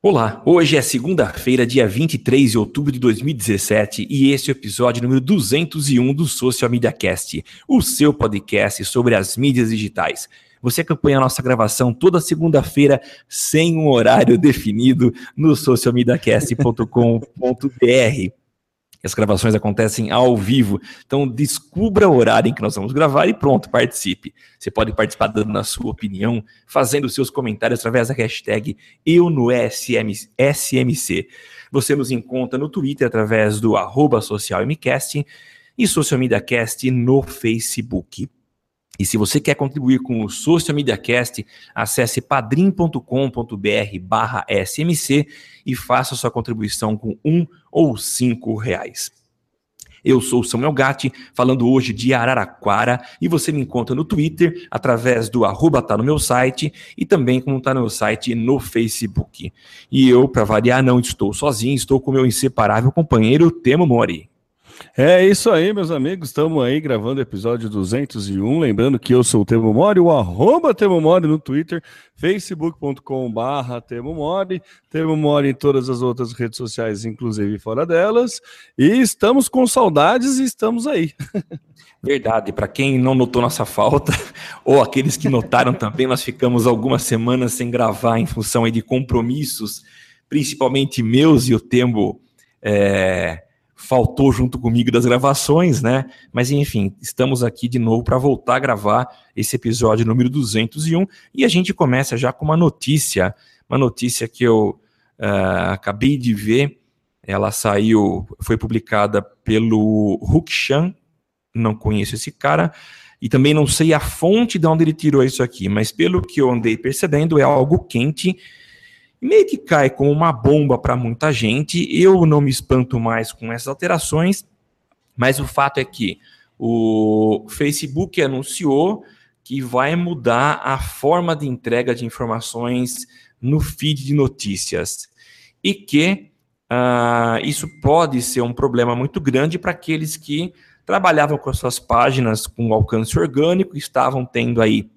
Olá, hoje é segunda-feira, dia 23 de outubro de 2017 e esse é o episódio número 201 do Social Media Cast, o seu podcast sobre as mídias digitais. Você acompanha a nossa gravação toda segunda-feira sem um horário definido no socialmediacast.com.br. As gravações acontecem ao vivo, então descubra o horário em que nós vamos gravar e pronto, participe. Você pode participar dando a sua opinião, fazendo seus comentários através da hashtag Eu no SMC. Você nos encontra no Twitter através do arroba socialmcast e Social no Facebook. E se você quer contribuir com o Social Media Cast, acesse padrim.com.br barra SMC e faça sua contribuição com um ou cinco reais. Eu sou o Samuel Gatti, falando hoje de Araraquara, e você me encontra no Twitter, através do arroba tá no meu site, e também como tá no meu site no Facebook. E eu, para variar, não estou sozinho, estou com meu inseparável companheiro Temo Mori. É isso aí, meus amigos. Estamos aí gravando o episódio 201. Lembrando que eu sou o Temo Mori, o arroba Temo Mori no Twitter, facebook.com/barra Temo Mori, Temo Mori em todas as outras redes sociais, inclusive fora delas. E estamos com saudades e estamos aí. Verdade, para quem não notou nossa falta, ou aqueles que notaram também, nós ficamos algumas semanas sem gravar em função de compromissos, principalmente meus e o Temo. É faltou junto comigo das gravações, né? Mas enfim, estamos aqui de novo para voltar a gravar esse episódio número 201 e a gente começa já com uma notícia, uma notícia que eu uh, acabei de ver. Ela saiu, foi publicada pelo Hukshan, não conheço esse cara, e também não sei a fonte de onde ele tirou isso aqui, mas pelo que eu andei percebendo, é algo quente meio que cai como uma bomba para muita gente. Eu não me espanto mais com essas alterações, mas o fato é que o Facebook anunciou que vai mudar a forma de entrega de informações no feed de notícias e que uh, isso pode ser um problema muito grande para aqueles que trabalhavam com as suas páginas com alcance orgânico, estavam tendo aí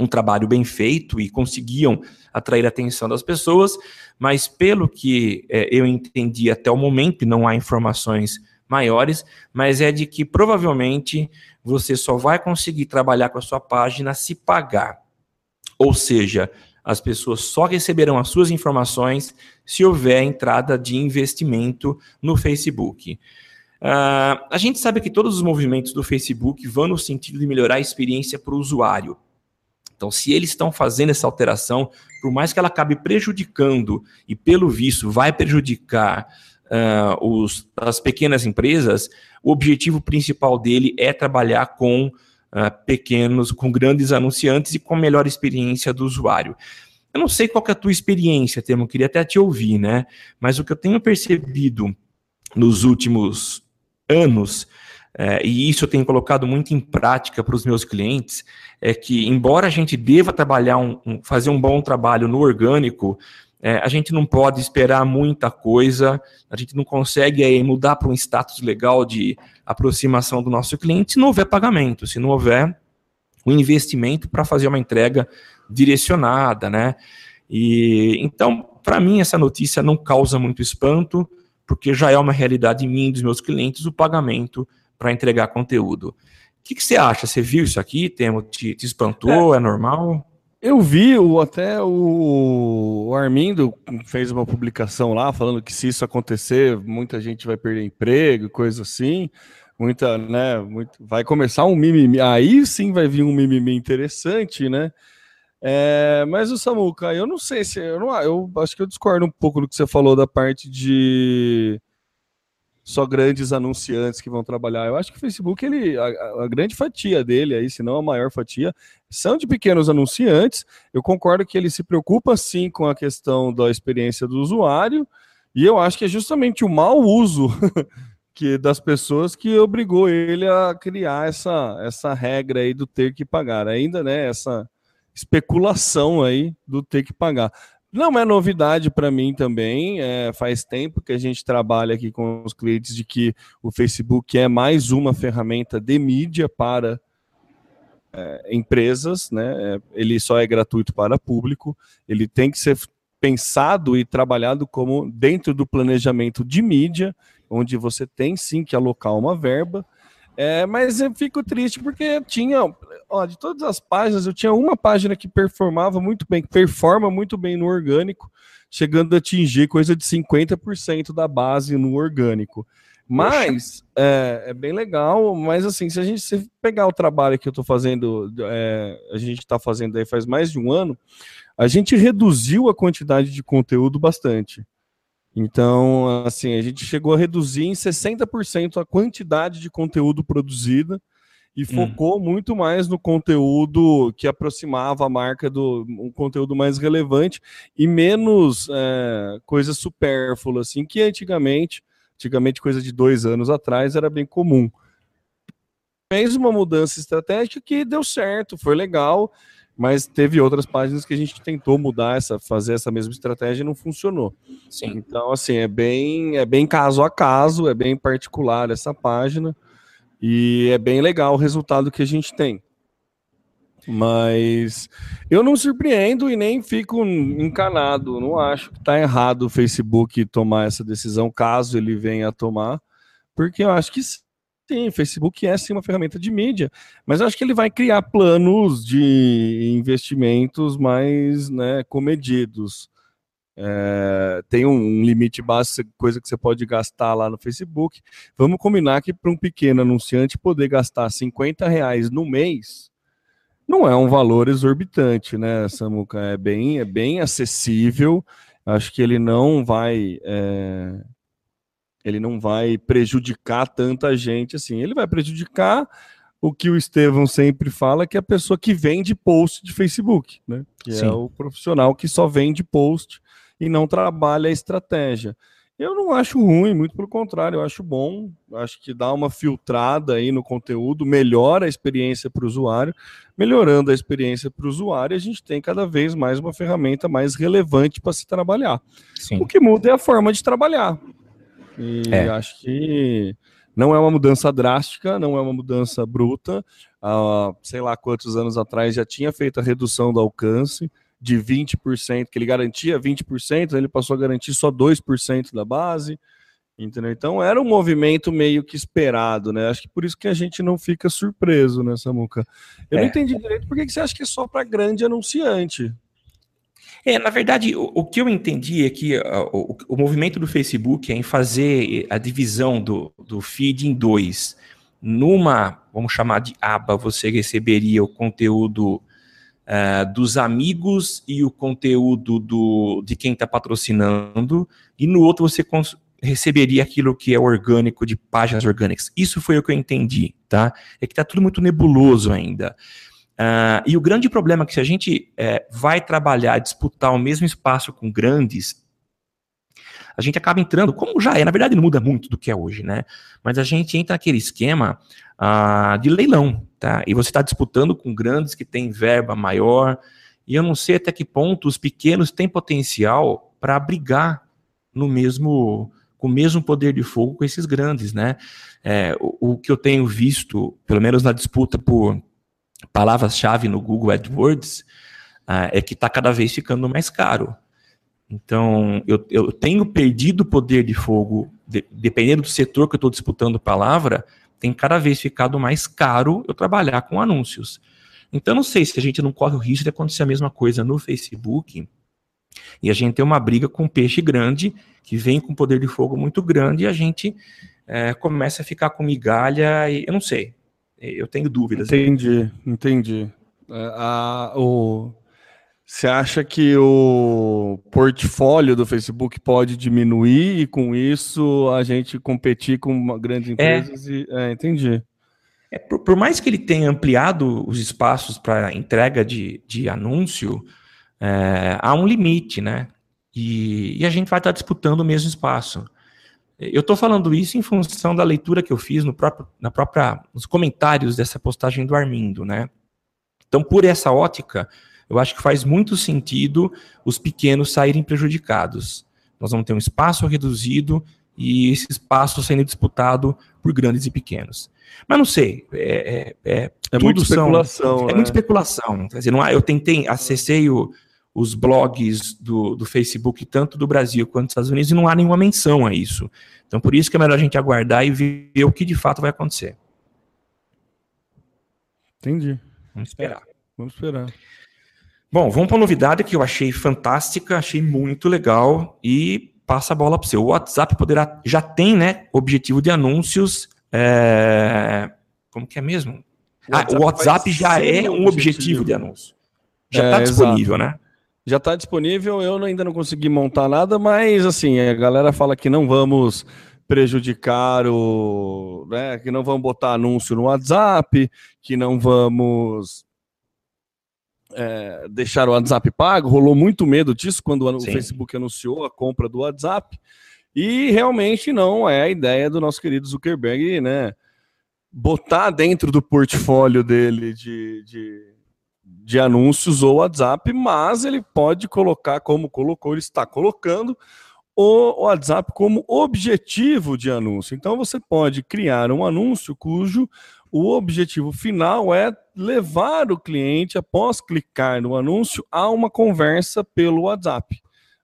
um trabalho bem feito e conseguiam atrair a atenção das pessoas, mas pelo que é, eu entendi até o momento, não há informações maiores, mas é de que provavelmente você só vai conseguir trabalhar com a sua página se pagar. Ou seja, as pessoas só receberão as suas informações se houver entrada de investimento no Facebook. Uh, a gente sabe que todos os movimentos do Facebook vão no sentido de melhorar a experiência para o usuário. Então, se eles estão fazendo essa alteração, por mais que ela acabe prejudicando, e pelo visto vai prejudicar uh, os, as pequenas empresas, o objetivo principal dele é trabalhar com uh, pequenos, com grandes anunciantes e com melhor experiência do usuário. Eu não sei qual é a tua experiência, Temo, queria até te ouvir, né? Mas o que eu tenho percebido nos últimos anos é, e isso eu tenho colocado muito em prática para os meus clientes, é que, embora a gente deva trabalhar, um, um fazer um bom trabalho no orgânico, é, a gente não pode esperar muita coisa, a gente não consegue aí, mudar para um status legal de aproximação do nosso cliente se não houver pagamento, se não houver um investimento para fazer uma entrega direcionada, né? E então, para mim, essa notícia não causa muito espanto, porque já é uma realidade em mim dos meus clientes o pagamento para entregar conteúdo. O que, que, você acha? Você viu isso aqui, Temo? Te, te espantou? É, é normal? Eu vi o, até o, o Armindo fez uma publicação lá falando que se isso acontecer, muita gente vai perder emprego, coisa assim. Muita, né? Muito, vai começar um mimimi. Aí sim vai vir um mimimi interessante, né? É, mas o Samuca, eu não sei se eu não, eu acho que eu discordo um pouco do que você falou da parte de só grandes anunciantes que vão trabalhar. Eu acho que o Facebook, ele, a, a, grande fatia dele, aí, se não a maior fatia, são de pequenos anunciantes. Eu concordo que ele se preocupa sim com a questão da experiência do usuário, e eu acho que é justamente o mau uso que das pessoas que obrigou ele a criar essa, essa regra aí do ter que pagar. Ainda, né, essa especulação aí do ter que pagar. Não é novidade para mim também. É, faz tempo que a gente trabalha aqui com os clientes de que o Facebook é mais uma ferramenta de mídia para é, empresas, né? É, ele só é gratuito para público. Ele tem que ser pensado e trabalhado como dentro do planejamento de mídia, onde você tem sim que alocar uma verba. É, mas eu fico triste porque tinha, ó, de todas as páginas, eu tinha uma página que performava muito bem, performa muito bem no orgânico, chegando a atingir coisa de 50% da base no orgânico. Mas é, é, bem legal, mas assim, se a gente se pegar o trabalho que eu estou fazendo, é, a gente está fazendo aí faz mais de um ano, a gente reduziu a quantidade de conteúdo bastante. Então, assim, a gente chegou a reduzir em 60% a quantidade de conteúdo produzida e hum. focou muito mais no conteúdo que aproximava a marca do um conteúdo mais relevante e menos é, coisas supérfluas, assim, que antigamente Antigamente, coisa de dois anos atrás, era bem comum. Fez uma mudança estratégica que deu certo, foi legal, mas teve outras páginas que a gente tentou mudar essa, fazer essa mesma estratégia e não funcionou. Sim. Então, assim, é bem, é bem caso a caso, é bem particular essa página e é bem legal o resultado que a gente tem. Mas eu não surpreendo e nem fico encanado. Não acho que está errado o Facebook tomar essa decisão, caso ele venha a tomar, porque eu acho que sim, o Facebook é sim uma ferramenta de mídia, mas acho que ele vai criar planos de investimentos mais né, comedidos. É, tem um limite básico, coisa que você pode gastar lá no Facebook. Vamos combinar que para um pequeno anunciante poder gastar 50 reais no mês não é um valor exorbitante, né, Samuca? É bem, é bem acessível. Acho que ele não vai. É... Ele não vai prejudicar tanta gente assim. Ele vai prejudicar o que o Estevão sempre fala, que é a pessoa que vende post de Facebook, né? Que é Sim. é o profissional que só vende post e não trabalha a estratégia. Eu não acho ruim, muito pelo contrário, eu acho bom. Acho que dá uma filtrada aí no conteúdo, melhora a experiência para o usuário. Melhorando a experiência para o usuário, a gente tem cada vez mais uma ferramenta mais relevante para se trabalhar. Sim. O que muda é a forma de trabalhar. E é. acho que não é uma mudança drástica, não é uma mudança bruta. Há, sei lá quantos anos atrás já tinha feito a redução do alcance de 20%, que ele garantia 20%, ele passou a garantir só 2% da base, entendeu? Então era um movimento meio que esperado, né? Acho que por isso que a gente não fica surpreso, né, Samuca? Eu é. não entendi direito por que você acha que é só para grande anunciante. É, na verdade, o, o, que eu entendi é que uh, o, o, movimento do Facebook é em fazer a divisão do, do feed em dois. Numa, vamos chamar de aba, você receberia o conteúdo uh, dos amigos e o conteúdo do, de quem está patrocinando, e no outro você receberia aquilo que é orgânico de páginas orgânicas. Isso foi o que eu entendi, tá? É que está tudo muito nebuloso ainda. Uh, e o grande problema é que se a gente é, vai trabalhar, disputar o mesmo espaço com grandes, a gente acaba entrando, como já é, na verdade não muda muito do que é hoje, né? Mas a gente entra naquele esquema uh, de leilão, tá? E você está disputando com grandes que têm verba maior, e eu não sei até que ponto os pequenos têm potencial para brigar no mesmo com o mesmo poder de fogo com esses grandes, né? É, o, o, que eu tenho visto, pelo menos na disputa por palavras-chave no Google AdWords, uh, é que está cada vez ficando mais caro. Então, eu, eu tenho perdido poder de fogo, de, dependendo do setor que eu estou disputando palavra, tem cada vez ficado mais caro eu trabalhar com anúncios. Então, não sei se a gente não corre o risco de acontecer a mesma coisa no Facebook e a gente tem uma briga com um peixe grande que vem com poder de fogo muito grande e a gente é, começa a ficar com migalha e eu não sei. Eu tenho dúvidas. Entendi, entendi. É, a, o, você acha que o portfólio do Facebook pode diminuir e com isso a gente competir com grandes é. empresas? É. E, é, entendi. É, por, por, mais que ele tenha ampliado os espaços para entrega de, de anúncio, é, há um limite, né? E, e, a gente vai estar disputando o mesmo espaço. Eu estou falando isso em função da leitura que eu fiz no próprio, na própria, nos comentários dessa postagem do Armindo, né? Então, por essa ótica, eu acho que faz muito sentido os pequenos saírem prejudicados. Nós vamos ter um espaço reduzido e esse espaço sendo disputado por grandes e pequenos. Mas não sei, é, é, é, é muita especulação. São, é né? É muita especulação. Quer dizer, não há, eu tentei, acessei o, os blogs do, do Facebook, tanto do Brasil quanto dos Estados Unidos, e não há nenhuma menção a isso. Então, por isso que é melhor a gente aguardar e ver o que de fato vai acontecer. Entendi. Vamos esperar. Vamos esperar. Bom, vamos para uma novidade que eu achei fantástica, achei muito legal e passa a bola para você. O WhatsApp poderá, já tem, né, objetivo de anúncios. É, como que é mesmo? O WhatsApp, ah, o WhatsApp já é um objetivo, objetivo de anúncio. Já está é, disponível, exato. né? Já está disponível, eu ainda não consegui montar nada, mas assim, a galera fala que não vamos prejudicar o. Né, que não vamos botar anúncio no WhatsApp, que não vamos é, deixar o WhatsApp pago. Rolou muito medo disso quando o Sim. Facebook anunciou a compra do WhatsApp. E realmente não é a ideia do nosso querido Zuckerberg, né? Botar dentro do portfólio dele de, de de anúncios ou WhatsApp, mas ele pode colocar, como colocou, ele está colocando o WhatsApp como objetivo de anúncio. Então você pode criar um anúncio cujo o objetivo final é levar o cliente, após clicar no anúncio, a uma conversa pelo WhatsApp.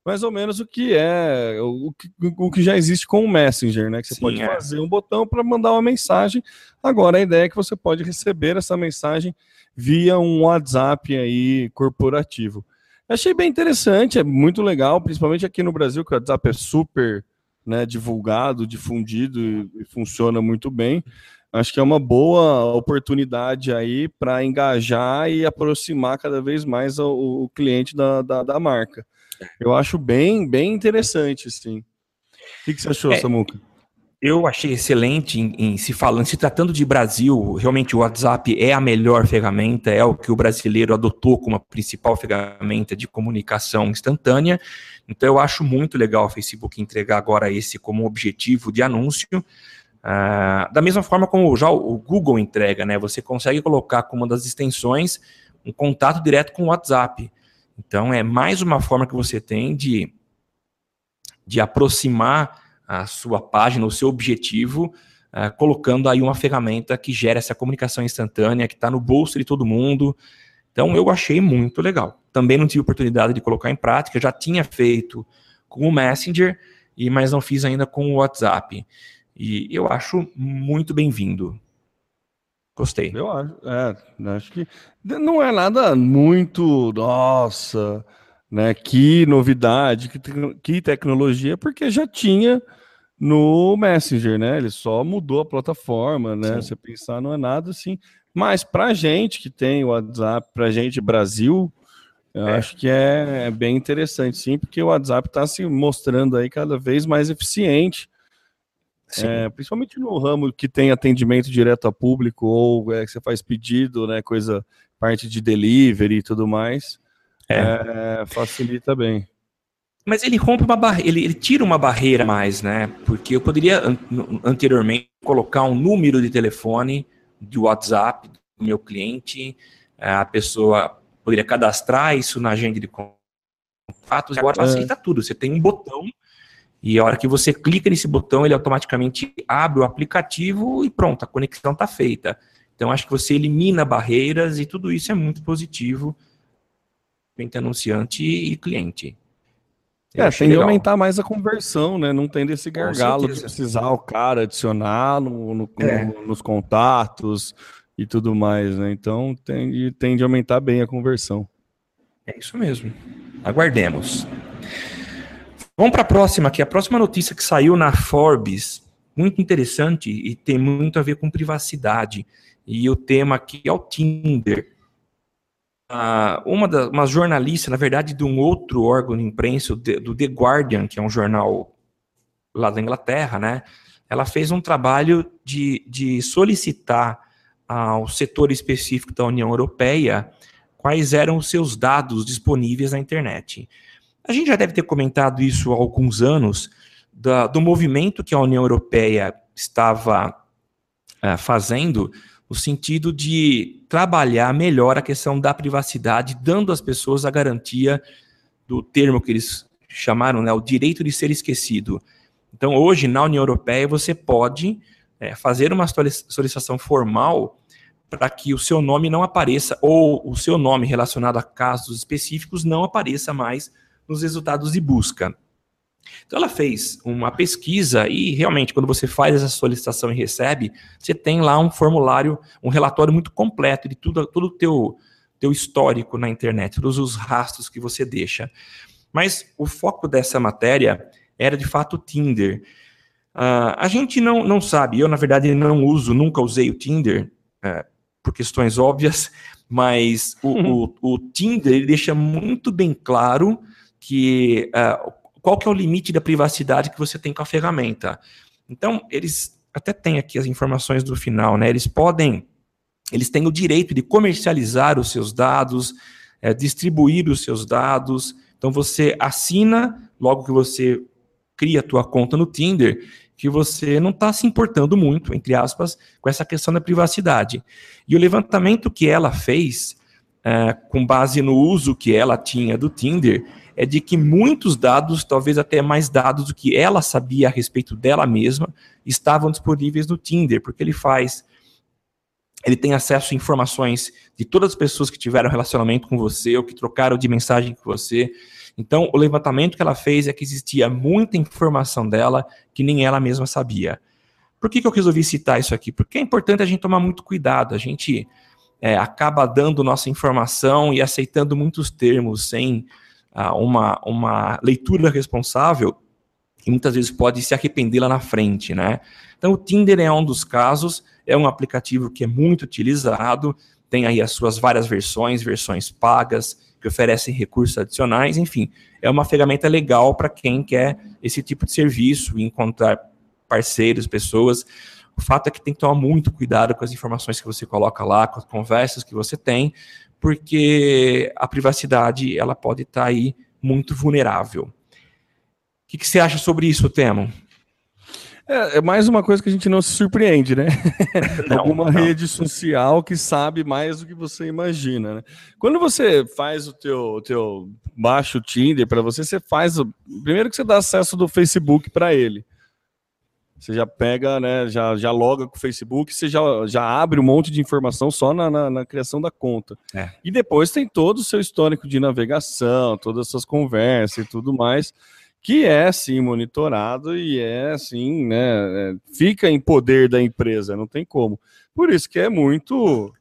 Mais ou menos o que é o que, o que já existe com o Messenger, né? Que você Sim, pode é. fazer um botão para mandar uma mensagem. Agora a ideia é que você pode receber essa mensagem via um WhatsApp aí corporativo. Achei bem interessante, é muito legal, principalmente aqui no Brasil, que o WhatsApp é super né, divulgado, difundido e, e funciona muito bem. Acho que é uma boa oportunidade aí para engajar e aproximar cada vez mais o, o cliente da, da, da, marca. Eu acho bem, bem interessante, sim. O que, que você achou, é, Samuca? Eu achei excelente em, em, se falando, se tratando de Brasil, realmente o WhatsApp é a melhor ferramenta, é o que o brasileiro adotou como a principal ferramenta de comunicação instantânea. Então eu acho muito legal o Facebook entregar agora esse como objetivo de anúncio. Uh, da mesma forma como já o Google entrega, né? Você consegue colocar como uma das extensões um contato direto com o WhatsApp. Então é mais uma forma que você tem de, de aproximar a sua página, o seu objetivo, uh, colocando aí uma ferramenta que gera essa comunicação instantânea, que está no bolso de todo mundo. Então eu achei muito legal. Também não tive oportunidade de colocar em prática, já tinha feito com o Messenger, e mas não fiz ainda com o WhatsApp. E eu acho muito bem-vindo. Gostei. Eu acho, é, acho que não é nada muito, nossa, né? Que novidade, que, que tecnologia, porque já tinha no Messenger, né? Ele só mudou a plataforma, né? Sim. Você pensar, não é nada assim. Mas para gente que tem o WhatsApp, para gente Brasil, eu é. acho que é, é, bem interessante, sim, porque o WhatsApp está se mostrando aí cada vez mais eficiente. É, principalmente no ramo que tem atendimento direto a público ou é, que você faz pedido, né, coisa parte de delivery e tudo mais, é. é facilita bem. Mas ele rompe uma barreira, ele, ele, tira uma barreira mais, né? Porque eu poderia an anteriormente colocar um número de telefone de WhatsApp do meu cliente, eh, a pessoa poderia cadastrar isso na agenda de contatos, agora facilita é. tudo. Você tem um botão e a hora que você clica nesse botão, ele automaticamente abre o aplicativo e pronto, a conexão está feita. Então acho que você elimina barreiras e tudo isso é muito positivo entre anunciante e cliente. É, tem de aumentar mais a conversão, né? Não tem desse gargalo de precisar o cara adicionar no, no, é. no, nos contatos e tudo mais, né? Então tem, tem de aumentar bem a conversão. É isso mesmo. Aguardemos. Vamos para a próxima aqui. A próxima notícia que saiu na Forbes, muito interessante e tem muito a ver com privacidade. E o tema aqui é o Tinder uma, das uma jornalista, na verdade, de um outro órgão de imprensa, do The Guardian, que é um jornal lá da Inglaterra, né? Ela fez um trabalho de, de solicitar ao setor específico da União Europeia quais eram os seus dados disponíveis na internet. A gente já deve ter comentado isso há alguns anos, da, do movimento que a União Europeia estava uh, fazendo no sentido de trabalhar melhor a questão da privacidade, dando às pessoas a garantia do termo que eles chamaram, né, o direito de ser esquecido. Então, hoje, na União Europeia, você pode é, fazer uma solicitação formal para que o seu nome não apareça, ou o seu nome relacionado a casos específicos não apareça mais nos resultados de busca. Então ela fez uma pesquisa e realmente quando você faz essa solicitação e recebe, você tem lá um formulário, um relatório muito completo de tudo, todo o teu, teu histórico na internet, todos os rastros que você deixa. Mas o foco dessa matéria era de fato o Tinder. Uh, a gente não, não sabe, eu na verdade não uso, nunca usei o Tinder, uh, por questões óbvias, mas o, uhum. o, o, Tinder ele deixa muito bem claro que uh, qual que é o limite da privacidade que você tem com a ferramenta. Então, eles até têm aqui as informações do final, né? Eles podem, eles têm o direito de comercializar os seus dados, é, distribuir os seus dados. Então, você assina logo que você cria a tua conta no Tinder que você não está se importando muito, entre aspas, com essa questão da privacidade. E o levantamento que ela fez, é, com base no uso que ela tinha do Tinder, é de que muitos dados, talvez até mais dados do que ela sabia a respeito dela mesma, estavam disponíveis no Tinder, porque ele faz. Ele tem acesso a informações de todas as pessoas que tiveram relacionamento com você ou que trocaram de mensagem com você. Então, o levantamento que ela fez é que existia muita informação dela que nem ela mesma sabia. Por que, que eu resolvi citar isso aqui? Porque é importante a gente tomar muito cuidado. A gente é, acaba dando nossa informação e aceitando muitos termos sem uma, uma leitura responsável e muitas vezes pode se arrepender lá na frente, né? Então, o Tinder é um dos casos, é um aplicativo que é muito utilizado, tem aí as suas várias versões, versões pagas, que oferecem recursos adicionais, enfim, é uma ferramenta legal para quem quer esse tipo de serviço, encontrar parceiros, pessoas. O fato é que tem que tomar muito cuidado com as informações que você coloca lá, com as conversas que você tem, porque a privacidade ela pode estar tá aí muito vulnerável. O que, que você acha sobre isso, Temo? É, é, mais uma coisa que a gente não se surpreende, né? Não, Alguma não. rede social que sabe mais do que você imagina, né? Quando você faz o teu, teu baixo Tinder para você, você faz o... primeiro que você dá acesso do Facebook para ele. Você já pega, né? Já, já loga com o Facebook, você já, já abre um monte de informação só na, na, na criação da conta. É. E depois tem todo o seu histórico de navegação, todas as suas conversas e tudo mais que é sim monitorado e é assim, né? É, fica em poder da empresa, não tem como. Por isso que é muito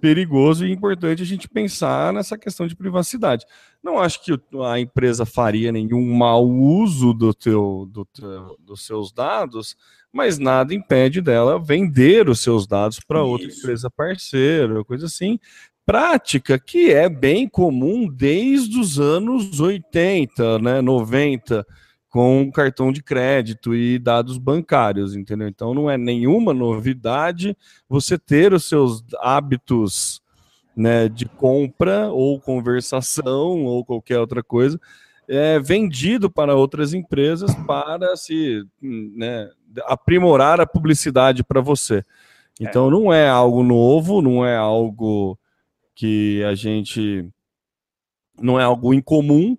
perigoso e importante a gente pensar nessa questão de privacidade. Não acho que a empresa faria nenhum mau uso do teu, do teu, dos seus dados, mas nada impede dela vender os seus dados para outra empresa parceira, coisa assim, prática que é bem comum desde os anos 80, né, 90, com cartão de crédito e dados bancários, entendeu? Então não é nenhuma novidade você ter os seus hábitos né, de compra ou conversação ou qualquer outra coisa é, vendido para outras empresas para se né, aprimorar a publicidade para você. Então é. não é algo novo, não é algo que a gente não é algo incomum,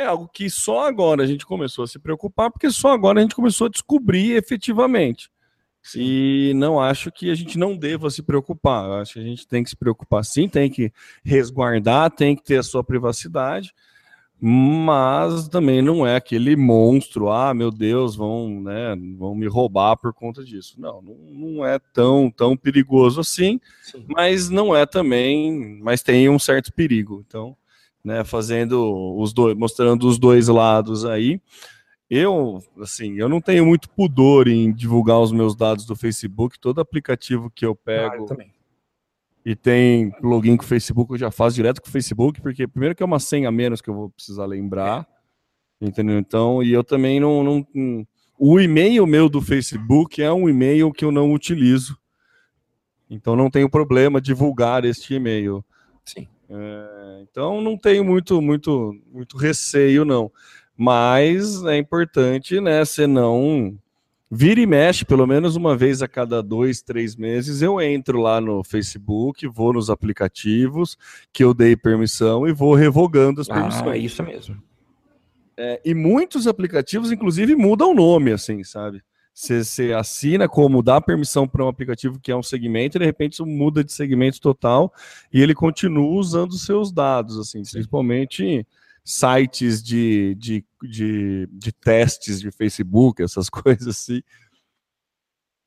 é algo que só agora a gente começou a se preocupar, porque só agora a gente começou a descobrir efetivamente. Sim. E não acho que a gente não deva se preocupar. Eu acho que a gente tem que se preocupar sim, tem que resguardar, tem que ter a sua privacidade mas também não é aquele monstro, ah, meu Deus, vão, né, vão me roubar por conta disso. Não, não, não é tão, tão perigoso assim, Sim. mas não é também, mas tem um certo perigo. Então, né, fazendo os dois, mostrando os dois lados aí. Eu, assim, eu não tenho muito pudor em divulgar os meus dados do Facebook, todo aplicativo que eu pego. Ah, eu também e tem login com o Facebook, eu já faço direto com o Facebook, porque primeiro que é uma senha a menos que eu vou precisar lembrar, é. entendeu? Então, e eu também não, não, o e-mail meu do Facebook é um e-mail que eu não utilizo, então não tenho problema divulgar este e-mail. É, então não tenho muito, muito, muito receio não, mas é importante, né, você não Vira e mexe, pelo menos uma vez a cada dois, três meses, eu entro lá no Facebook, vou nos aplicativos que eu dei permissão e vou revogando as permissões. Ah, é isso mesmo. É, e muitos aplicativos, inclusive, mudam o nome, assim, sabe? Você, você assina como dá permissão para um aplicativo que é um segmento, e de repente isso muda de segmento total e ele continua usando os seus dados, assim, Sim. principalmente sites de, de, de, de, testes de Facebook, essas coisas assim.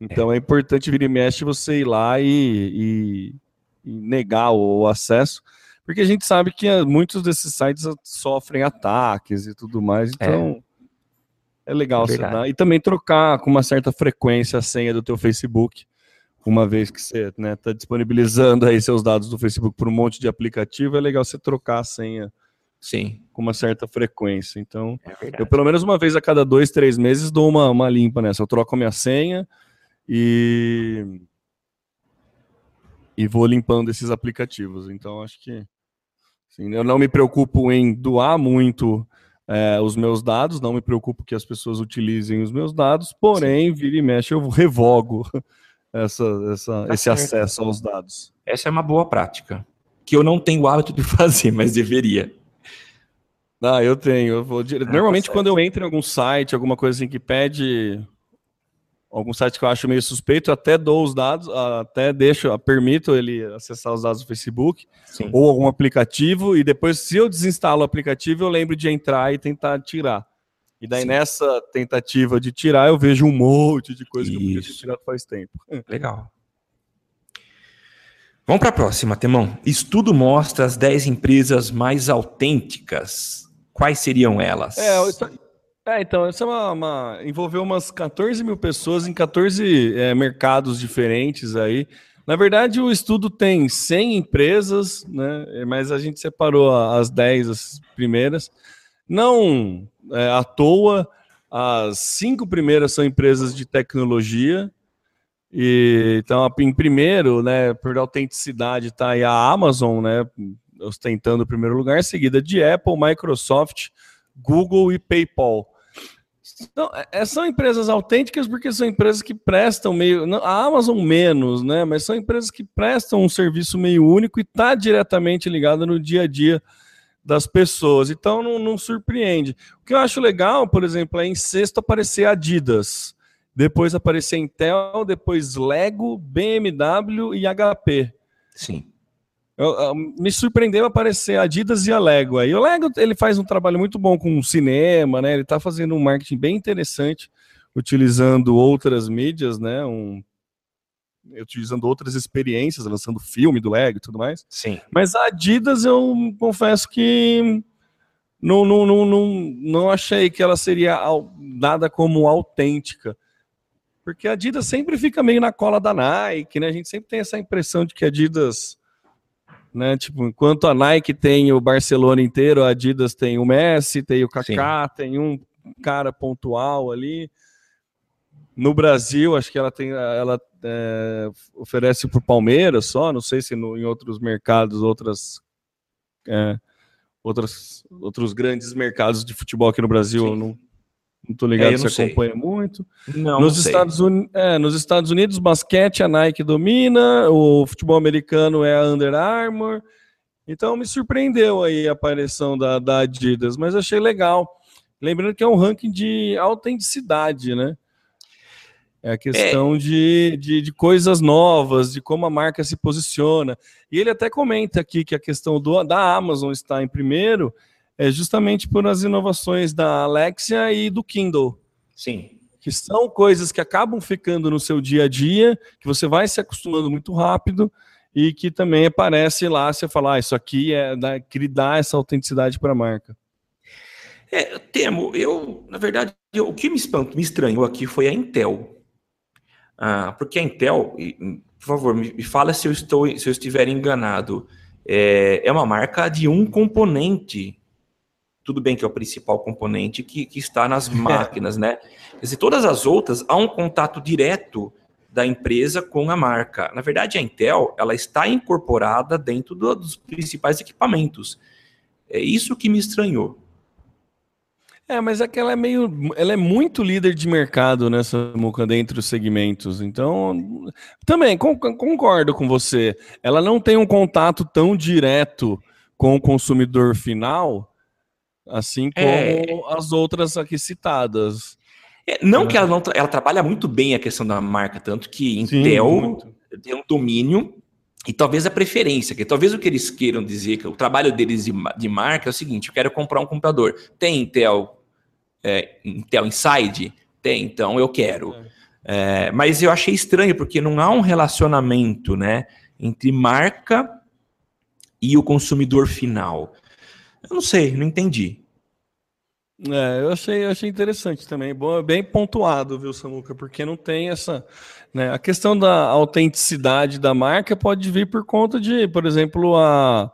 Então é, é importante vir e mexe você ir lá e, e, e negar o, o acesso, porque a gente sabe que muitos desses sites sofrem ataques e tudo mais, então é, é legal é dar, e também trocar com uma certa frequência a senha do teu Facebook, uma vez que você está né, disponibilizando aí seus dados do Facebook para um monte de aplicativo, é legal você trocar a senha Sim. Com uma certa frequência. Então, é eu pelo menos uma vez a cada dois, três meses dou uma, uma limpa nessa. Eu troco a minha senha e. E vou limpando esses aplicativos. Então, acho que. Assim, eu não me preocupo em doar muito é, os meus dados, não me preocupo que as pessoas utilizem os meus dados, porém, vira e mexe, eu revogo essa, essa, tá esse certo. acesso aos dados. Essa é uma boa prática, que eu não tenho o hábito de fazer, mas deveria. Ah, eu tenho. Eu vou dire... ah, Normalmente, tá quando eu entro em algum site, alguma coisa assim que pede algum site que eu acho meio suspeito, eu até dou os dados, até deixo, permito ele acessar os dados do Facebook Sim. ou algum aplicativo, e depois, se eu desinstalo o aplicativo, eu lembro de entrar e tentar tirar. E daí, Sim. nessa tentativa de tirar, eu vejo um monte de coisa Isso. que eu podia ter tirado faz tempo. Legal. Vamos para a próxima, Temão. Estudo mostra as 10 empresas mais autênticas Quais seriam elas? É, é então, isso é uma, uma, envolveu umas 14 mil pessoas em 14 é, mercados diferentes aí. Na verdade, o estudo tem 100 empresas, né? Mas a gente separou as 10 as primeiras. Não é, à toa, as cinco primeiras são empresas de tecnologia. E, então, em primeiro, né, por autenticidade, está aí a Amazon, né, ostentando o primeiro lugar, seguida de Apple, Microsoft, Google e PayPal. Então, é, é, são empresas autênticas porque são empresas que prestam meio. A Amazon menos, né? Mas são empresas que prestam um serviço meio único e está diretamente ligado no dia a dia das pessoas. Então não, não, surpreende. O que eu acho legal, por exemplo, é em sexto aparecer Adidas, depois aparecer Intel, depois Lego, BMW e HP. Sim. Eu, eu, me surpreendeu aparecer a Adidas e a Lego aí. O Lego ele faz um trabalho muito bom com cinema, né? Ele está fazendo um marketing bem interessante, utilizando outras mídias, né? Um, utilizando outras experiências, lançando filme do Lego e tudo mais. Sim. Mas a Adidas eu confesso que não, não, não, não, não achei que ela seria nada como autêntica. Porque a Adidas sempre fica meio na cola da Nike, né? A gente sempre tem essa impressão de que a Adidas né? Tipo, enquanto a Nike tem o Barcelona inteiro, a Adidas tem o Messi, tem o Kaká, Sim. tem um cara pontual ali. No Brasil, acho que ela tem, ela é, oferece para o Palmeiras só, não sei se no, em outros mercados, outras, é, outras, outros grandes mercados de futebol aqui no Brasil, não, não tô ligado é, se sei. acompanha muito. Não, nos, não Estados Un... é, nos Estados Unidos, basquete a Nike domina, o futebol americano é a Under Armour. Então me surpreendeu aí a aparição da, da Adidas, mas achei legal. Lembrando que é um ranking de autenticidade, né? É a questão é. De, de, de, coisas novas, de como a marca se posiciona. E ele até comenta aqui que a questão do, da Amazon está em primeiro é justamente por as inovações da Alexia e do Kindle. Sim. Que são coisas que acabam ficando no seu dia a dia, que você vai se acostumando muito rápido e que também aparece lá, você falar, ah, isso aqui é que dá essa autenticidade para a marca. É, temo, eu, na verdade, eu, o que me espantou, me estranhou aqui foi a Intel. Ah, porque a Intel, por favor, me, me fala se eu, estou, se eu estiver enganado, é, é uma marca de um componente tudo bem que é o principal componente que, que está nas máquinas, né? Quer dizer, todas as outras, há um contato direto da empresa com a marca. Na verdade, a Intel, ela está incorporada dentro do, dos principais equipamentos. É isso que me estranhou. É, mas é que ela é meio. Ela é muito líder de mercado nessa Muca dentro dos segmentos. Então, também concordo com você. Ela não tem um contato tão direto com o consumidor final Assim é. como é... as outras aqui citadas. É, não é. que ela não ela trabalha muito bem a questão da marca, tanto que Intel Sim, tem um domínio e talvez a preferência, que talvez o que eles queiram dizer, que o trabalho deles de, de marca é o seguinte: eu quero comprar um computador. Tem Intel, é, Intel Inside? Tem, então eu quero. É. é, mas eu achei estranho, porque não há um relacionamento né, entre marca e o consumidor final. Eu não sei, não entendi. É, eu achei, eu achei interessante também, bom, bem pontuado, viu, Samuca? Porque não tem essa. Né, a questão da autenticidade da marca pode vir por conta de, por exemplo, a,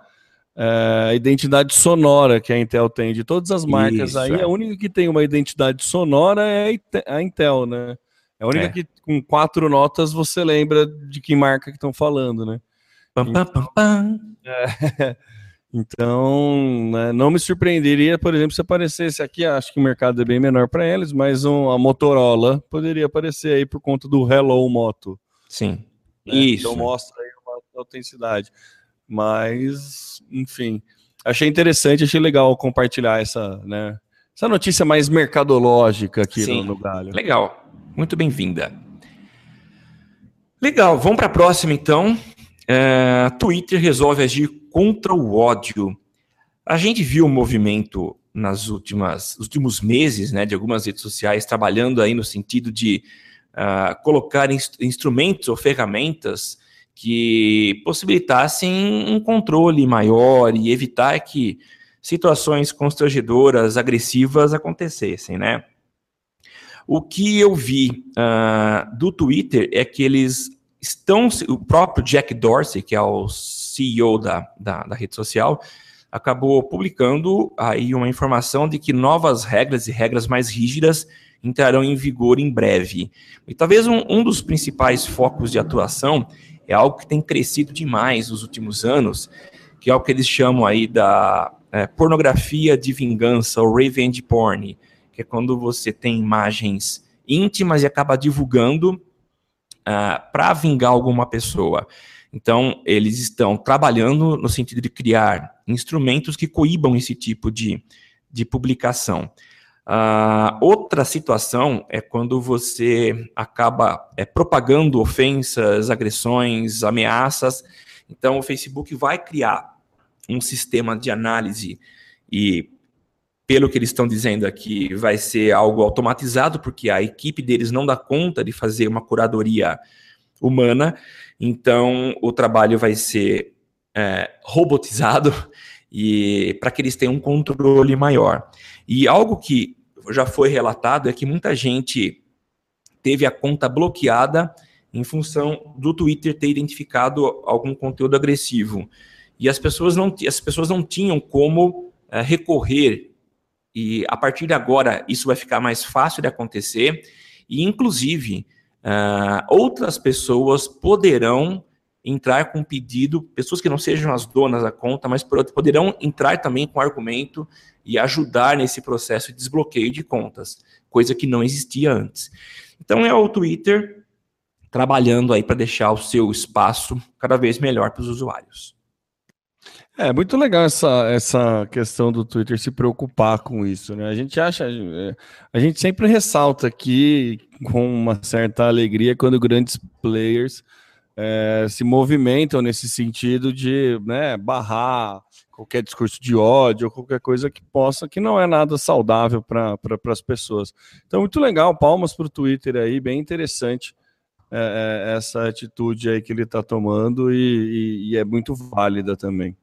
é, a identidade sonora que a Intel tem. De todas as marcas Isso, aí, é. a única que tem uma identidade sonora é a Intel, né? É a única é. que com quatro notas você lembra de que marca que estão falando, né? Pam, pam, pam, pam. É. Então, né, não me surpreenderia, por exemplo, se aparecesse aqui, acho que o mercado é bem menor para eles, mas um, a Motorola poderia aparecer aí por conta do Hello Moto. Sim. Né? Isso. Então mostra aí uma autenticidade. Mas, enfim, achei interessante, achei legal compartilhar essa, né, essa notícia mais mercadológica aqui Sim. no, Galho. Legal. Muito bem-vinda. Legal, vamos para a próxima então. É, Twitter resolve agir contra o ódio. A gente viu o movimento nas últimas últimos meses, né, de algumas redes sociais trabalhando aí no sentido de uh, colocar inst instrumentos ou ferramentas que possibilitassem um controle maior e evitar que situações constrangedoras, agressivas acontecessem, né? O que eu vi uh, do Twitter é que eles estão. O próprio Jack Dorsey, que é o CEO da, da, da rede social, acabou publicando aí uma informação de que novas regras e regras mais rígidas entrarão em vigor em breve. E talvez um, um dos principais focos de atuação é algo que tem crescido demais nos últimos anos, que é o que eles chamam aí da é, pornografia de vingança, ou revenge porn, que é quando você tem imagens íntimas e acaba divulgando uh, ah, para vingar alguma pessoa. Então, eles estão trabalhando no sentido de criar instrumentos que coíbam esse tipo de, de publicação. Uh, outra situação é quando você acaba é, propagando ofensas, agressões, ameaças. Então, o Facebook vai criar um sistema de análise e, pelo que eles estão dizendo aqui, vai ser algo automatizado, porque a equipe deles não dá conta de fazer uma curadoria humana. Então, o trabalho vai ser é, robotizado e para que eles tenham um controle maior. E algo que já foi relatado é que muita gente teve a conta bloqueada em função do Twitter ter identificado algum conteúdo agressivo. E as pessoas não, as pessoas não tinham como é, recorrer. E a partir de agora, isso vai ficar mais fácil de acontecer. E, inclusive, uh, outras pessoas poderão entrar com pedido, pessoas que não sejam as donas da conta, mas poderão entrar também com argumento e ajudar nesse processo de desbloqueio de contas, coisa que não existia antes. Então é o Twitter trabalhando aí para deixar o seu espaço cada vez melhor para os usuários. É muito legal essa, essa questão do Twitter se preocupar com isso, né? A gente acha, é, a gente sempre ressalta aqui com uma certa alegria quando grandes players é, se movimentam nesse sentido de né, barrar qualquer discurso de ódio ou qualquer coisa que possa, que não é nada saudável para pra, as pessoas. Então, muito legal, palmas para o Twitter aí, bem interessante é, é, essa atitude aí que ele está tomando e, e, e é muito válida também.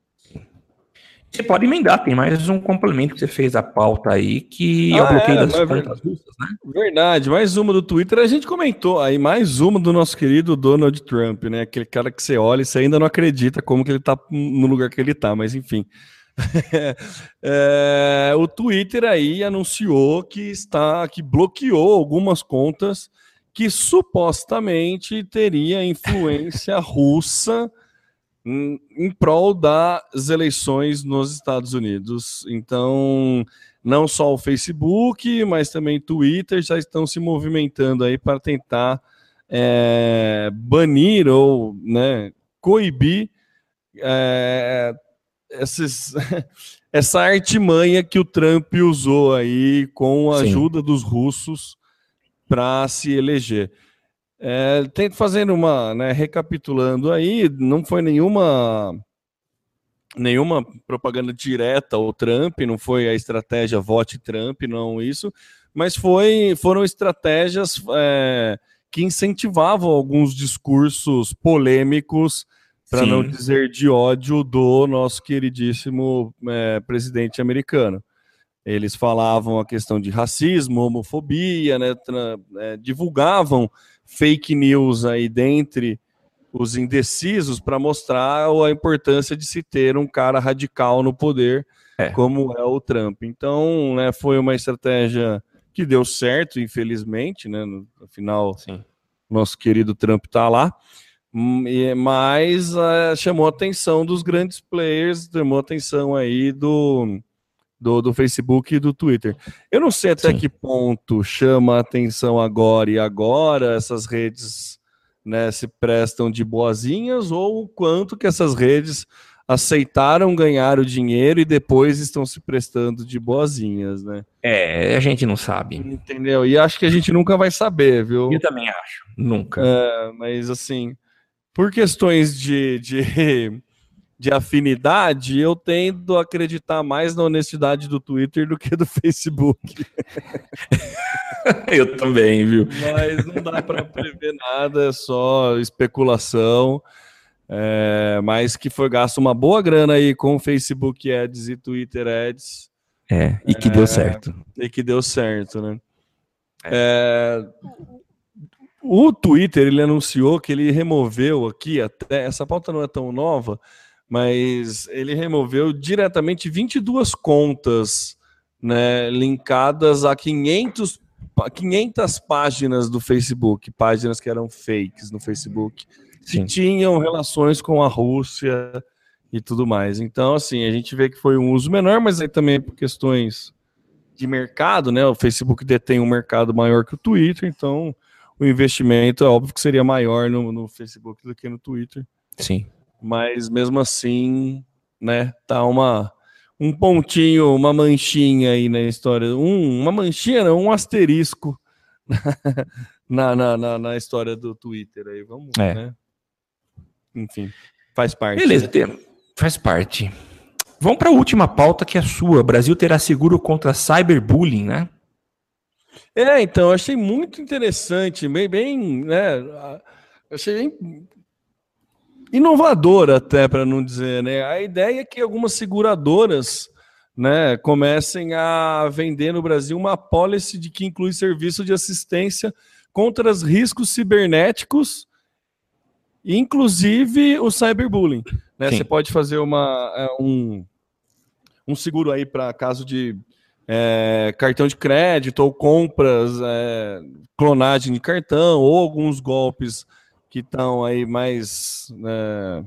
Você pode emendar, tem mais um complemento que você fez a pauta aí, que ah, é o bloqueio é, das é contas russas, né? Verdade, mais uma do Twitter. A gente comentou aí, mais uma do nosso querido Donald Trump, né? Aquele cara que você olha e você ainda não acredita como que ele tá no lugar que ele tá, mas enfim. é, o Twitter aí anunciou que está, que bloqueou algumas contas que supostamente teria influência russa em prol das eleições nos Estados Unidos. Então, não só o Facebook, mas também Twitter já estão se movimentando aí para tentar é, banir ou né, coibir é, esses, essa artimanha que o Trump usou aí com a Sim. ajuda dos russos para se eleger. É, tento fazendo uma, né, recapitulando aí, não foi nenhuma nenhuma propaganda direta ao Trump, não foi a estratégia vote Trump, não isso, mas foi, foram estratégias é, que incentivavam alguns discursos polêmicos, para não dizer de ódio, do nosso queridíssimo é, presidente americano. Eles falavam a questão de racismo, homofobia, né, é, divulgavam fake news aí dentre os indecisos para mostrar a importância de se ter um cara radical no poder, é. como é o Trump. Então, né, foi uma estratégia que deu certo, infelizmente, né? No, final, Sim. nosso querido Trump está lá. Hum, mas uh, chamou a atenção dos grandes players, chamou a atenção aí do, do, do, Facebook e do Twitter. Eu não sei até Sim. que ponto chama a atenção agora e agora essas redes né, se prestam de boazinhas ou o quanto que essas redes aceitaram ganhar o dinheiro e depois estão se prestando de boazinhas, né? É, a gente não sabe. Entendeu? E acho que a gente nunca vai saber, viu? Eu também acho, nunca. É, mas assim, por questões de, de, de afinidade, eu tendo a acreditar mais na honestidade do Twitter do que do Facebook. eu também, viu? Mas não dá para prever nada, é só especulação. É, mas que foi gasto uma boa grana aí com Facebook Ads e Twitter Ads. É, e que é, deu certo. E que deu certo, né? É. o Twitter ele anunciou que ele removeu aqui até essa pauta não é tão nova, mas ele removeu diretamente 22 contas, né, linkadas a 500 500 páginas do Facebook, páginas que eram fakes no Facebook que tinham relações com a Rússia e tudo mais. Então, assim, a gente vê que foi um uso menor, mas aí também por questões de mercado, né? O Facebook detém um mercado maior que o Twitter, então o investimento é óbvio que seria maior no, no Facebook do que no Twitter. Sim. Mas mesmo assim, né, tá uma um pontinho, uma manchinha aí na história, um, uma manchinha, não, um asterisco na, na, na, na história do Twitter aí, vamos, é. né? enfim, faz parte. Beleza, né? faz parte. Vamos para a última pauta que é a sua. Brasil terá seguro contra cyberbullying, né? É, então, achei muito interessante, bem, bem, né? Achei bem inovador até, para não dizer, né? A ideia é que algumas seguradoras, né, comecem a vender no Brasil uma policy de que inclui serviço de assistência contra os riscos cibernéticos inclusive o cyberbullying. Né? Você pode fazer uma, é, um, um seguro aí para caso de é, cartão de crédito ou compras, é, clonagem de cartão ou alguns golpes que estão aí mais é,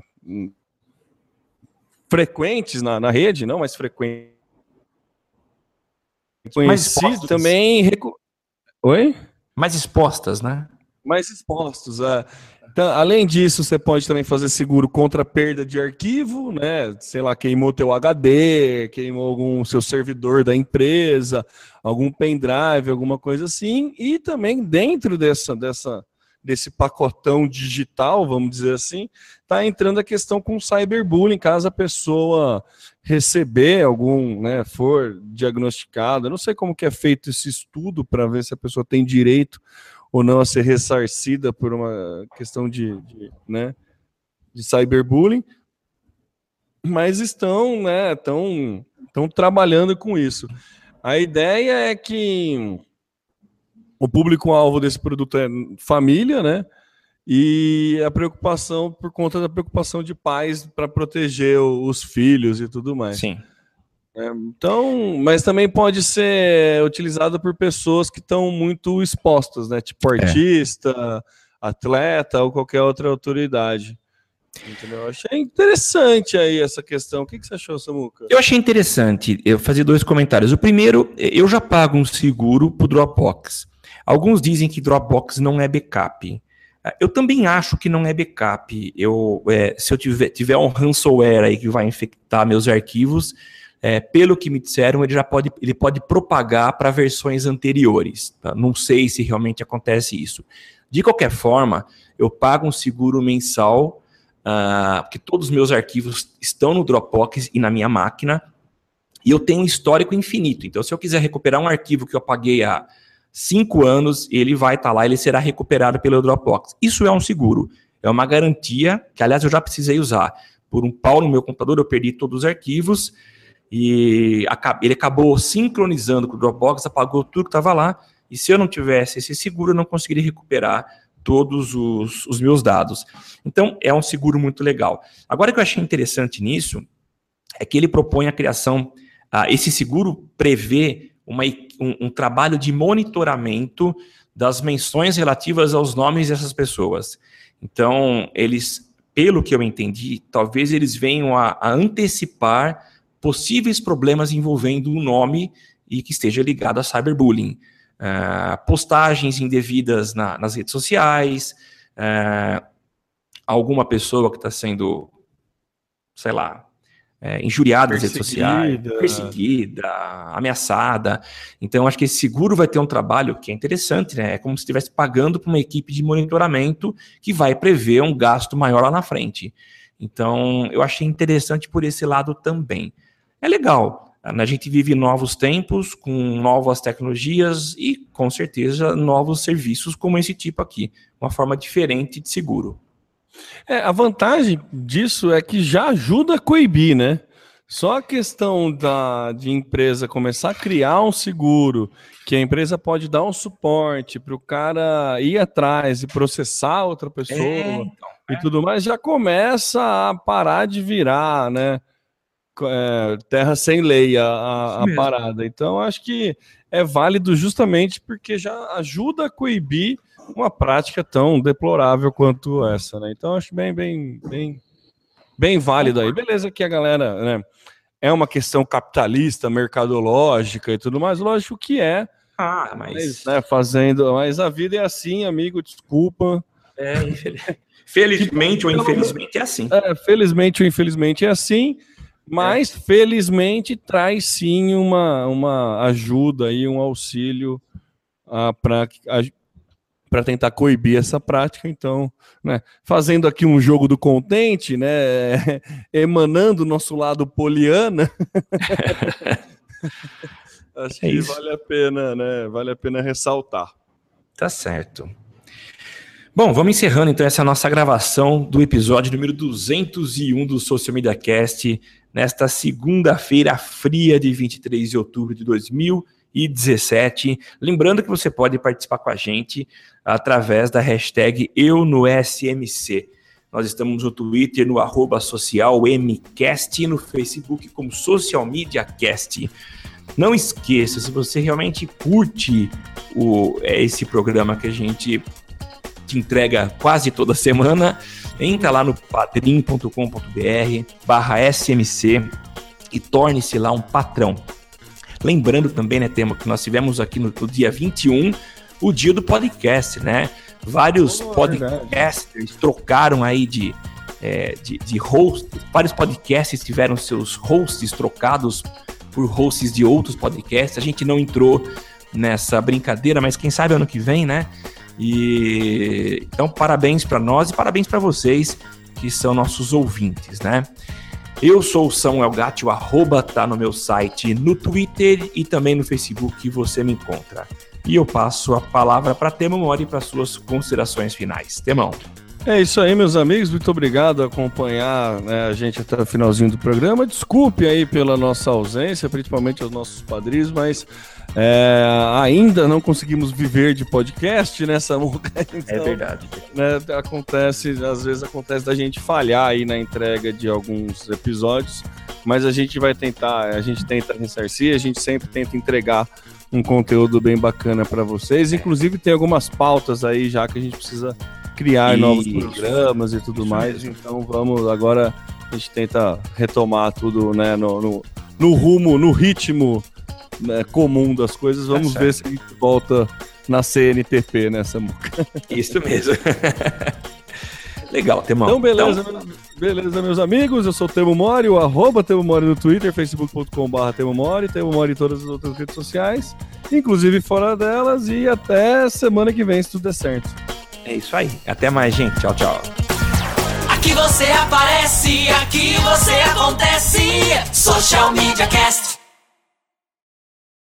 frequentes na, na rede, não mais frequentes. Conhecido também. Oi? Mais expostas, né? Mais expostos. É. Então, além disso, você pode também fazer seguro contra perda de arquivo, né? Sei lá, queimou teu HD, queimou algum seu servidor da empresa, algum pendrive, alguma coisa assim. E também dentro dessa, dessa, desse pacotão digital, vamos dizer assim, está entrando a questão com cyberbullying, caso a pessoa receber algum, né, for diagnosticada. Não sei como que é feito esse estudo para ver se a pessoa tem direito ou não a ser ressarcida por uma questão de, de, né, de cyberbullying, mas estão, né, estão, estão trabalhando com isso. A ideia é que o público-alvo desse produto é família, né? E a preocupação por conta da preocupação de pais para proteger os filhos e tudo mais. Sim. É, então, mas também pode ser utilizado por pessoas que estão muito expostas, né? Tipo é. artista, é. atleta ou qualquer outra autoridade. Entendeu? Eu achei interessante aí essa questão. O que, que você achou, Samuca? Eu achei interessante. Eu fazer dois comentários. O primeiro, eu já pago um seguro para o Dropbox. Alguns dizem que Dropbox não é backup. Eu também acho que não é backup. Eu, é, se eu tiver, tiver um ransomware aí que vai infectar meus arquivos, é, pelo que me disseram, ele já pode, ele pode propagar para versões anteriores. Tá? Não sei se realmente acontece isso. De qualquer forma, eu pago um seguro mensal, uh, porque todos os meus arquivos estão no Dropbox e na minha máquina, e eu tenho um histórico infinito. Então, se eu quiser recuperar um arquivo que eu paguei há cinco anos, ele vai estar tá lá, ele será recuperado pelo Dropbox. Isso é um seguro. É uma garantia que, aliás, eu já precisei usar. Por um pau no meu computador, eu perdi todos os arquivos e ele acabou sincronizando com o Dropbox, apagou tudo que estava lá. E se eu não tivesse esse seguro, eu não conseguiria recuperar todos os, os meus dados. Então, é um seguro muito legal. Agora, o que eu achei interessante nisso é que ele propõe a criação. Uh, esse seguro prevê uma, um, um trabalho de monitoramento das menções relativas aos nomes dessas pessoas. Então, eles, pelo que eu entendi, talvez eles venham a, a antecipar possíveis problemas envolvendo o nome e que esteja ligado a cyberbullying. Uh, postagens indevidas na, nas redes sociais, uh, alguma pessoa que está sendo, sei lá, é, injuriada nas redes sociais, perseguida, ameaçada. Então, acho que esse seguro vai ter um trabalho que é interessante, né? É como se estivesse pagando para uma equipe de monitoramento que vai prever um gasto maior lá na frente. Então, eu achei interessante por esse lado também. É legal. A gente vive novos tempos, com novas tecnologias e, com certeza, novos serviços como esse tipo aqui. Uma forma diferente de seguro. É, a vantagem disso é que já ajuda a coibir, né? Só a questão da, de empresa começar a criar um seguro, que a empresa pode dar um suporte para o cara ir atrás e processar outra pessoa é, então, é. e tudo mais, já começa a parar de virar, né? É, terra sem lei a, a, a parada. Então, acho que é válido justamente porque já ajuda a coibir uma prática tão deplorável quanto essa, né? Então acho bem, bem, bem, bem válido aí. Beleza que a galera, né? É uma questão capitalista, mercadológica e tudo mais, lógico que é. Ah, mas, mas né, fazendo, mas a vida é assim, amigo, desculpa. É, felizmente ou infelizmente é assim. É, felizmente ou infelizmente é assim, mas é. felizmente traz sim uma, uma ajuda e um auxílio ah, para para tentar coibir essa prática. Então, né, fazendo aqui um jogo do contente, né, emanando o nosso lado poliana, acho é que isso. vale a pena, né, vale a pena ressaltar. Tá certo. Bom, vamos encerrando então essa nossa gravação do episódio número 201 do Social Media Cast, nesta segunda-feira fria de 23 de outubro de 2017. Lembrando que você pode participar com a gente através da hashtag Eu no SMC. Nós estamos no Twitter, no arroba social MCast e no Facebook como Social Media Cast. Não esqueça, se você realmente curte o, é, esse programa que a gente te entrega quase toda semana, entra lá no padrim.com.br barra SMC e torne-se lá um patrão. Lembrando também, né, Tema, que nós tivemos aqui no, no dia 21 o dia do podcast, né? Vários oh, podcasters trocaram aí de, é, de, de host, vários podcasts tiveram seus hosts trocados por hosts de outros podcasts. A gente não entrou nessa brincadeira, mas quem sabe ano que vem, né? E então parabéns para nós e parabéns para vocês que são nossos ouvintes, né? Eu sou o Samuel Gatti, o arroba tá no meu site, no Twitter e também no Facebook você me encontra. E eu passo a palavra para Temão Mori para suas considerações finais. Temão. É isso aí, meus amigos. Muito obrigado por acompanhar né, a gente até o finalzinho do programa. Desculpe aí pela nossa ausência, principalmente os nossos padrinhos, mas é, ainda não conseguimos viver de podcast nessa muca. Então, é verdade. Né, acontece, às vezes acontece da gente falhar aí na entrega de alguns episódios, mas a gente vai tentar, a gente tenta ressarcir, a gente sempre tenta entregar um conteúdo bem bacana para vocês. Inclusive tem algumas pautas aí já que a gente precisa criar e... novos programas e tudo Isso mais. Mesmo. Então vamos agora a gente tenta retomar tudo, né, no, no, no rumo, no ritmo né, comum das coisas. Tá vamos é ver se a gente volta na CNTP, né, Samuca? Isso mesmo. Legal, Temão. Então, beleza, então... Meus, beleza, meus amigos. Eu sou o Temo Mori, o arroba Temo Mori no Twitter, facebook.com.br Temo Mori, Temo Mori em todas as outras redes sociais, inclusive fora delas. E até semana que vem, se tudo der certo. É isso aí. Até mais, gente. Tchau, tchau. Aqui você aparece, aqui você acontece. Social Media Cast.